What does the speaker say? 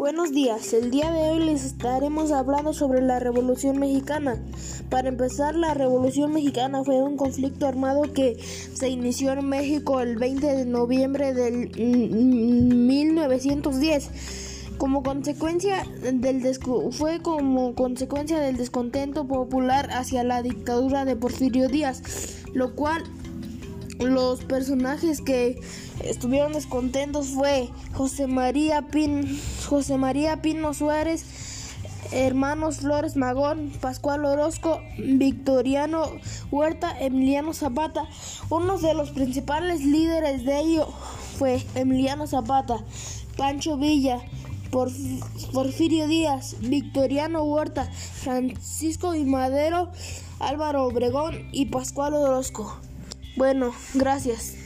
Buenos días, el día de hoy les estaremos hablando sobre la Revolución Mexicana. Para empezar, la Revolución Mexicana fue un conflicto armado que se inició en México el 20 de noviembre del 1910. Como consecuencia del fue como consecuencia del descontento popular hacia la dictadura de Porfirio Díaz, lo cual los personajes que estuvieron descontentos fue José María Pin, José María Pino Suárez, hermanos Flores Magón, Pascual Orozco, Victoriano Huerta, Emiliano Zapata. Uno de los principales líderes de ello fue Emiliano Zapata, Pancho Villa, Porfirio Díaz, Victoriano Huerta, Francisco y Madero, Álvaro Obregón y Pascual Orozco. Bueno, gracias.